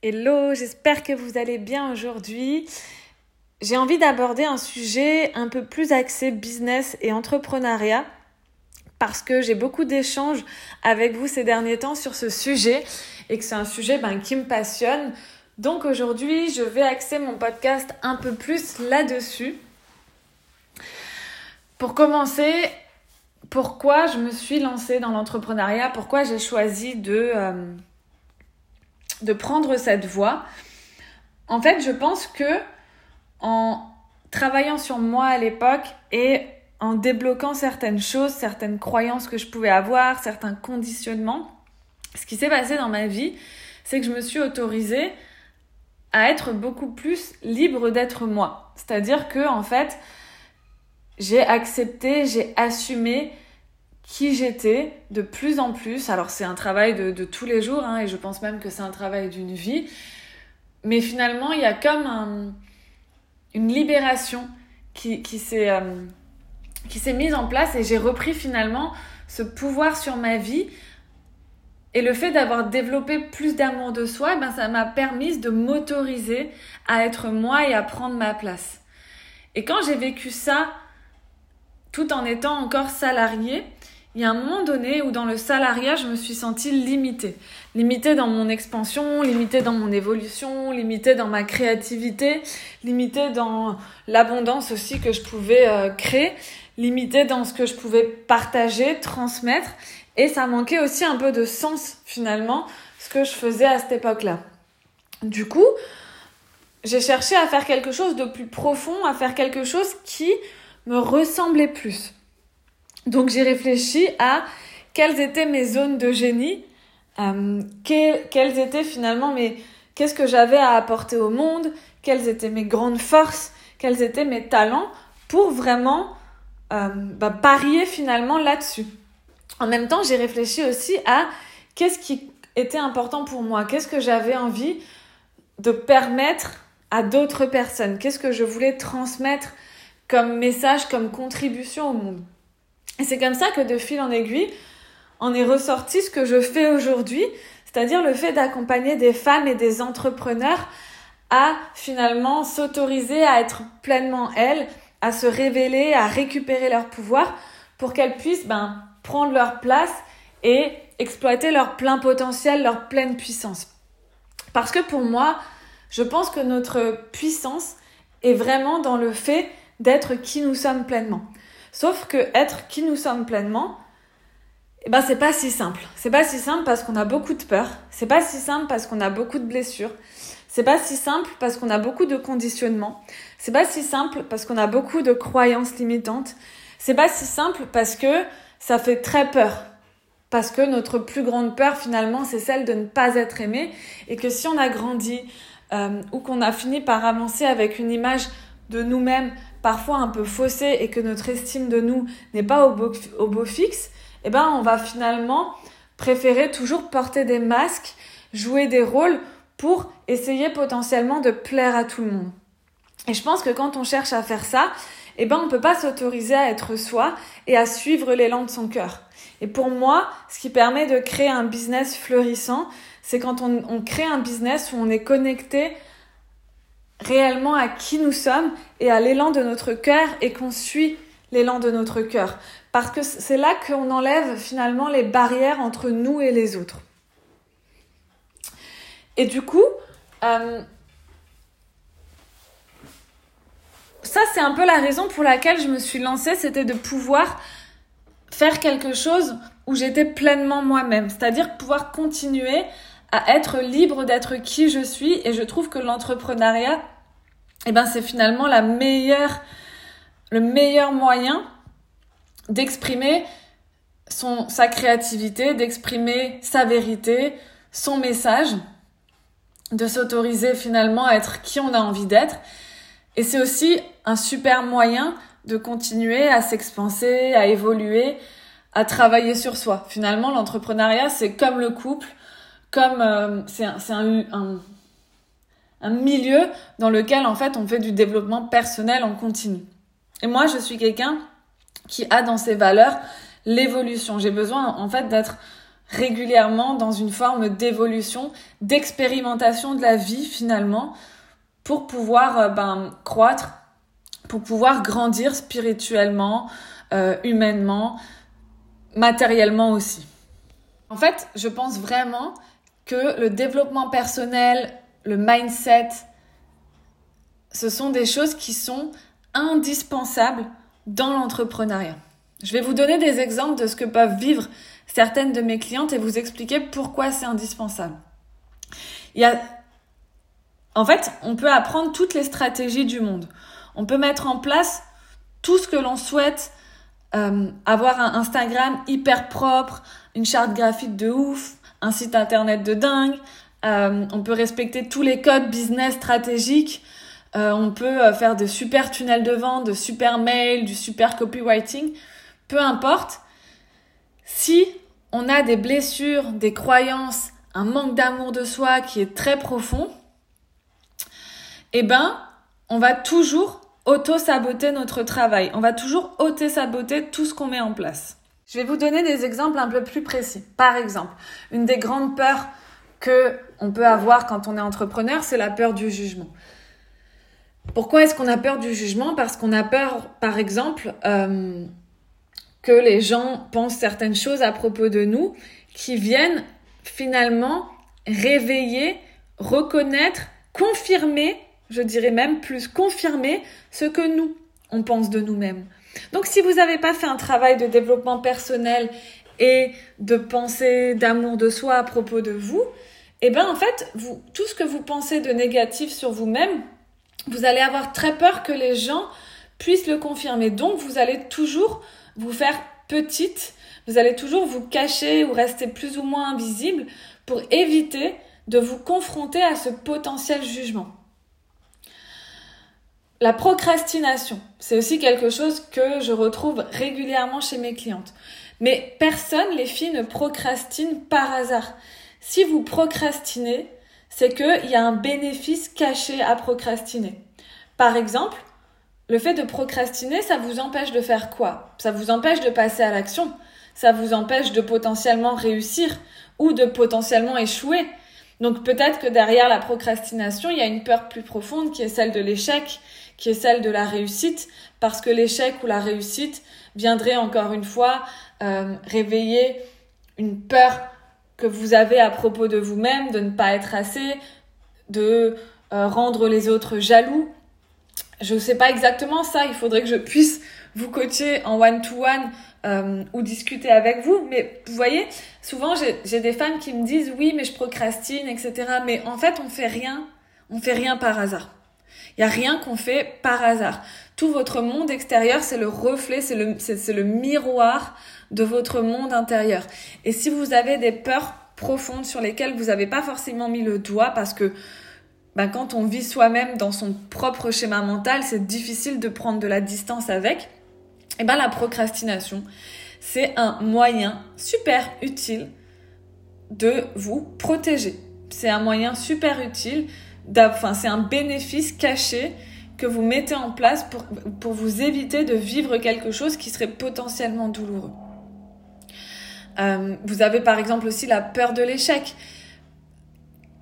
Hello, j'espère que vous allez bien aujourd'hui. J'ai envie d'aborder un sujet un peu plus axé business et entrepreneuriat parce que j'ai beaucoup d'échanges avec vous ces derniers temps sur ce sujet et que c'est un sujet ben, qui me passionne. Donc aujourd'hui, je vais axer mon podcast un peu plus là-dessus. Pour commencer, pourquoi je me suis lancée dans l'entrepreneuriat, pourquoi j'ai choisi de... Euh, de prendre cette voie. En fait, je pense que en travaillant sur moi à l'époque et en débloquant certaines choses, certaines croyances que je pouvais avoir, certains conditionnements, ce qui s'est passé dans ma vie, c'est que je me suis autorisée à être beaucoup plus libre d'être moi. C'est-à-dire que en fait, j'ai accepté, j'ai assumé qui j'étais de plus en plus. Alors c'est un travail de, tous les jours, hein, et je pense même que c'est un travail d'une vie. Mais finalement, il y a comme une libération qui, qui s'est euh, mise en place et j'ai repris finalement ce pouvoir sur ma vie. Et le fait d'avoir développé plus d'amour de soi, ben, ça m'a permis de m'autoriser à être moi et à prendre ma place. Et quand j'ai vécu ça, tout en étant encore salariée, il y a un moment donné où dans le salariat, je me suis sentie limitée. Limitée dans mon expansion, limitée dans mon évolution, limitée dans ma créativité, limitée dans l'abondance aussi que je pouvais euh, créer, limitée dans ce que je pouvais partager, transmettre. Et ça manquait aussi un peu de sens finalement, ce que je faisais à cette époque-là. Du coup, j'ai cherché à faire quelque chose de plus profond, à faire quelque chose qui me ressemblait plus. Donc j'ai réfléchi à quelles étaient mes zones de génie, euh, quelles étaient finalement mes... Qu'est-ce que j'avais à apporter au monde, quelles étaient mes grandes forces, quels étaient mes talents pour vraiment euh, bah, parier finalement là-dessus. En même temps, j'ai réfléchi aussi à qu'est-ce qui était important pour moi, qu'est-ce que j'avais envie de permettre à d'autres personnes, qu'est-ce que je voulais transmettre comme message, comme contribution au monde. Et c'est comme ça que de fil en aiguille, en est ressorti ce que je fais aujourd'hui, c'est-à-dire le fait d'accompagner des femmes et des entrepreneurs à finalement s'autoriser à être pleinement elles, à se révéler, à récupérer leur pouvoir pour qu'elles puissent ben, prendre leur place et exploiter leur plein potentiel, leur pleine puissance. Parce que pour moi, je pense que notre puissance est vraiment dans le fait d'être qui nous sommes pleinement. Sauf que être qui nous sommes pleinement, eh ben c'est pas si simple. C'est pas si simple parce qu'on a beaucoup de peur. C'est pas si simple parce qu'on a beaucoup de blessures. C'est pas si simple parce qu'on a beaucoup de conditionnements. C'est pas si simple parce qu'on a beaucoup de croyances limitantes. C'est pas si simple parce que ça fait très peur. Parce que notre plus grande peur finalement c'est celle de ne pas être aimé et que si on a grandi euh, ou qu'on a fini par avancer avec une image de nous-mêmes parfois un peu faussée et que notre estime de nous n'est pas au beau, au beau fixe, eh ben on va finalement préférer toujours porter des masques, jouer des rôles pour essayer potentiellement de plaire à tout le monde. Et je pense que quand on cherche à faire ça, eh ben on peut pas s'autoriser à être soi et à suivre l'élan de son cœur. Et pour moi, ce qui permet de créer un business fleurissant, c'est quand on, on crée un business où on est connecté réellement à qui nous sommes et à l'élan de notre cœur et qu'on suit l'élan de notre cœur. Parce que c'est là qu'on enlève finalement les barrières entre nous et les autres. Et du coup, euh, ça c'est un peu la raison pour laquelle je me suis lancée, c'était de pouvoir faire quelque chose où j'étais pleinement moi-même, c'est-à-dire pouvoir continuer à être libre d'être qui je suis et je trouve que l'entrepreneuriat eh ben c'est finalement la meilleure le meilleur moyen d'exprimer son sa créativité, d'exprimer sa vérité, son message, de s'autoriser finalement à être qui on a envie d'être et c'est aussi un super moyen de continuer à s'expanser, à évoluer, à travailler sur soi. Finalement, l'entrepreneuriat, c'est comme le couple, comme euh, c'est un, un, un, milieu dans lequel en fait on fait du développement personnel en continu. Et moi, je suis quelqu'un qui a dans ses valeurs l'évolution. J'ai besoin en fait d'être régulièrement dans une forme d'évolution, d'expérimentation de la vie finalement, pour pouvoir euh, ben, croître, pour pouvoir grandir spirituellement, euh, humainement, matériellement aussi. En fait, je pense vraiment que le développement personnel, le mindset, ce sont des choses qui sont indispensables dans l'entrepreneuriat. Je vais vous donner des exemples de ce que peuvent vivre certaines de mes clientes et vous expliquer pourquoi c'est indispensable. En fait, on peut apprendre toutes les stratégies du monde. On peut mettre en place tout ce que l'on souhaite, euh, avoir un Instagram hyper propre, une charte graphique de ouf, un site internet de dingue. Euh, on peut respecter tous les codes business stratégiques. Euh, on peut faire de super tunnels de vente, de super mails, du super copywriting. Peu importe. Si on a des blessures, des croyances, un manque d'amour de soi qui est très profond, eh ben, on va toujours auto-saboter notre travail. On va toujours auto-saboter tout ce qu'on met en place. Je vais vous donner des exemples un peu plus précis. Par exemple, une des grandes peurs que on peut avoir quand on est entrepreneur, c'est la peur du jugement. Pourquoi est-ce qu'on a peur du jugement? Parce qu'on a peur, par exemple, euh, que les gens pensent certaines choses à propos de nous qui viennent finalement réveiller, reconnaître, confirmer, je dirais même plus confirmer ce que nous, on pense de nous-mêmes. Donc si vous n'avez pas fait un travail de développement personnel et de pensée, d'amour de soi à propos de vous, eh bien en fait, tout ce que vous pensez de négatif sur vous-même, vous allez avoir très peur que les gens puissent le confirmer. Donc vous allez toujours vous faire petite, vous allez toujours vous cacher ou rester plus ou moins invisible pour éviter de vous confronter à ce potentiel jugement. La procrastination, c'est aussi quelque chose que je retrouve régulièrement chez mes clientes. Mais personne, les filles, ne procrastine par hasard. Si vous procrastinez, c'est qu'il y a un bénéfice caché à procrastiner. Par exemple, le fait de procrastiner, ça vous empêche de faire quoi? Ça vous empêche de passer à l'action. Ça vous empêche de potentiellement réussir ou de potentiellement échouer. Donc peut-être que derrière la procrastination, il y a une peur plus profonde qui est celle de l'échec, qui est celle de la réussite, parce que l'échec ou la réussite viendrait encore une fois euh, réveiller une peur que vous avez à propos de vous-même, de ne pas être assez, de euh, rendre les autres jaloux, je ne sais pas exactement ça, il faudrait que je puisse vous coacher en one-to-one euh, ou discuter avec vous. Mais vous voyez, souvent j'ai des femmes qui me disent oui, mais je procrastine, etc. Mais en fait, on fait rien, on fait rien par hasard. Il y a rien qu'on fait par hasard. Tout votre monde extérieur, c'est le reflet, c'est le, le miroir de votre monde intérieur. Et si vous avez des peurs profondes sur lesquelles vous n'avez pas forcément mis le doigt parce que ben, quand on vit soi-même dans son propre schéma mental, c'est difficile de prendre de la distance avec. Et ben la procrastination, c'est un moyen super utile de vous protéger. C'est un moyen super utile, enfin c'est un bénéfice caché que vous mettez en place pour, pour vous éviter de vivre quelque chose qui serait potentiellement douloureux. Euh, vous avez par exemple aussi la peur de l'échec.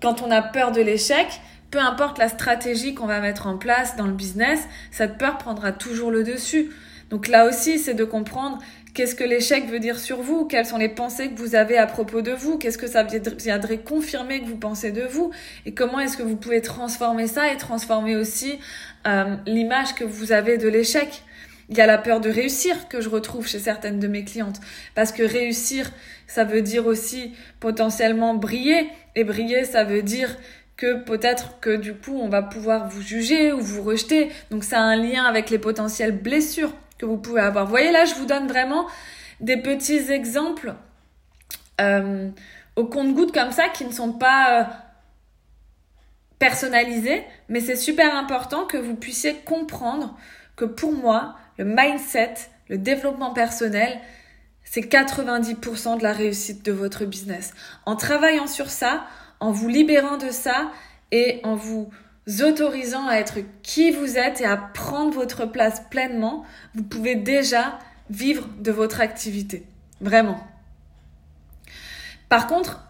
Quand on a peur de l'échec, peu importe la stratégie qu'on va mettre en place dans le business, cette peur prendra toujours le dessus. Donc là aussi, c'est de comprendre qu'est-ce que l'échec veut dire sur vous, quelles sont les pensées que vous avez à propos de vous, qu'est-ce que ça viendrait confirmer que vous pensez de vous, et comment est-ce que vous pouvez transformer ça et transformer aussi euh, l'image que vous avez de l'échec. Il y a la peur de réussir que je retrouve chez certaines de mes clientes. Parce que réussir, ça veut dire aussi potentiellement briller. Et briller, ça veut dire que peut-être que du coup on va pouvoir vous juger ou vous rejeter. Donc ça a un lien avec les potentielles blessures que vous pouvez avoir. Vous voyez là, je vous donne vraiment des petits exemples euh, au compte-gouttes comme ça qui ne sont pas euh, personnalisés, mais c'est super important que vous puissiez comprendre que pour moi, le mindset, le développement personnel, c'est 90% de la réussite de votre business. En travaillant sur ça, en vous libérant de ça et en vous autorisant à être qui vous êtes et à prendre votre place pleinement, vous pouvez déjà vivre de votre activité. Vraiment. Par contre,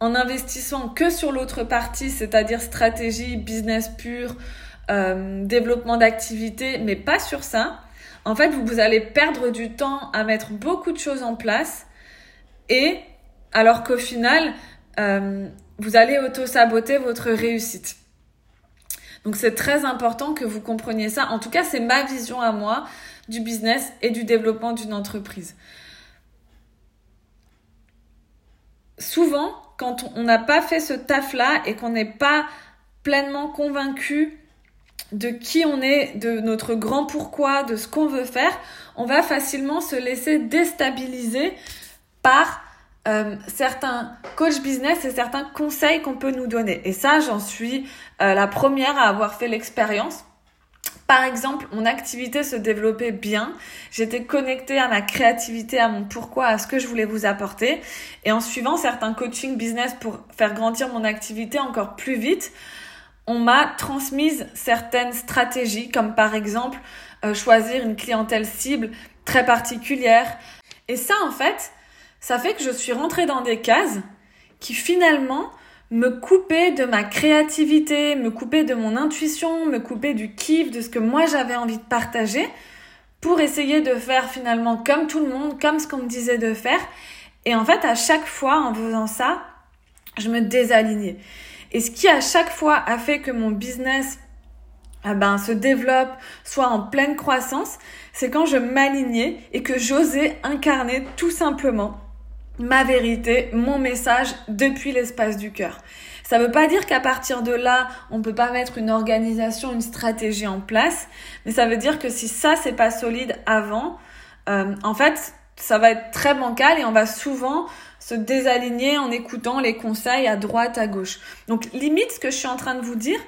en investissant que sur l'autre partie, c'est-à-dire stratégie, business pur, euh, développement d'activité, mais pas sur ça, en fait, vous, allez perdre du temps à mettre beaucoup de choses en place et alors qu'au final, euh, vous allez auto-saboter votre réussite. Donc c'est très important que vous compreniez ça. En tout cas, c'est ma vision à moi du business et du développement d'une entreprise. Souvent, quand on n'a pas fait ce taf-là et qu'on n'est pas pleinement convaincu de qui on est, de notre grand pourquoi, de ce qu'on veut faire, on va facilement se laisser déstabiliser par euh, certains coach business et certains conseils qu'on peut nous donner. Et ça, j'en suis euh, la première à avoir fait l'expérience. Par exemple, mon activité se développait bien. J'étais connectée à ma créativité, à mon pourquoi, à ce que je voulais vous apporter. Et en suivant certains coaching business pour faire grandir mon activité encore plus vite, on m'a transmise certaines stratégies, comme par exemple euh, choisir une clientèle cible très particulière. Et ça, en fait, ça fait que je suis rentrée dans des cases qui finalement me coupaient de ma créativité, me coupaient de mon intuition, me coupaient du kiff, de ce que moi j'avais envie de partager pour essayer de faire finalement comme tout le monde, comme ce qu'on me disait de faire. Et en fait, à chaque fois, en faisant ça, je me désalignais. Et ce qui à chaque fois a fait que mon business ah ben, se développe, soit en pleine croissance, c'est quand je m'alignais et que j'osais incarner tout simplement ma vérité, mon message depuis l'espace du cœur. Ça ne veut pas dire qu'à partir de là, on ne peut pas mettre une organisation, une stratégie en place, mais ça veut dire que si ça c'est pas solide avant, euh, en fait, ça va être très bancal et on va souvent se désaligner en écoutant les conseils à droite, à gauche. Donc limite, ce que je suis en train de vous dire,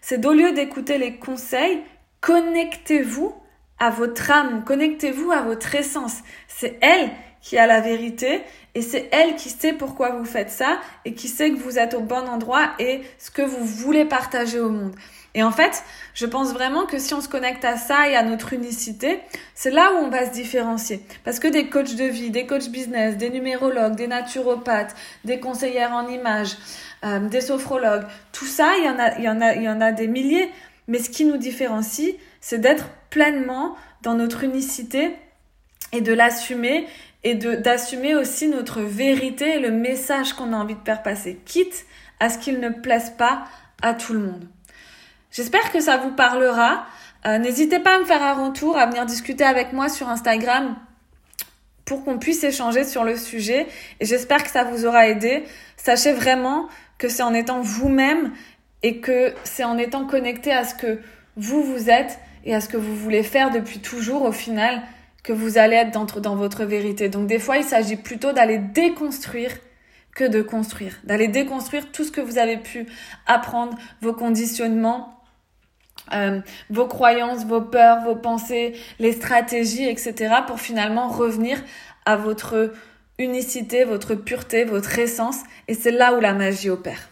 c'est d'au lieu d'écouter les conseils, connectez-vous à votre âme, connectez-vous à votre essence. C'est elle qui a la vérité et c'est elle qui sait pourquoi vous faites ça et qui sait que vous êtes au bon endroit et ce que vous voulez partager au monde. Et en fait, je pense vraiment que si on se connecte à ça et à notre unicité, c'est là où on va se différencier. Parce que des coachs de vie, des coachs business, des numérologues, des naturopathes, des conseillères en images, euh, des sophrologues, tout ça, il y en a, il y en a, il y en a des milliers. Mais ce qui nous différencie, c'est d'être pleinement dans notre unicité et de l'assumer et d'assumer aussi notre vérité et le message qu'on a envie de faire passer, quitte à ce qu'il ne plaise pas à tout le monde. J'espère que ça vous parlera. Euh, n'hésitez pas à me faire un retour, à venir discuter avec moi sur Instagram pour qu'on puisse échanger sur le sujet. Et j'espère que ça vous aura aidé. Sachez vraiment que c'est en étant vous-même et que c'est en étant connecté à ce que vous vous êtes et à ce que vous voulez faire depuis toujours au final que vous allez être dans, votre vérité. Donc des fois, il s'agit plutôt d'aller déconstruire que de construire, d'aller déconstruire tout ce que vous avez pu apprendre, vos conditionnements, euh, vos croyances, vos peurs, vos pensées, les stratégies, etc. pour finalement revenir à votre unicité, votre pureté, votre essence. Et c'est là où la magie opère.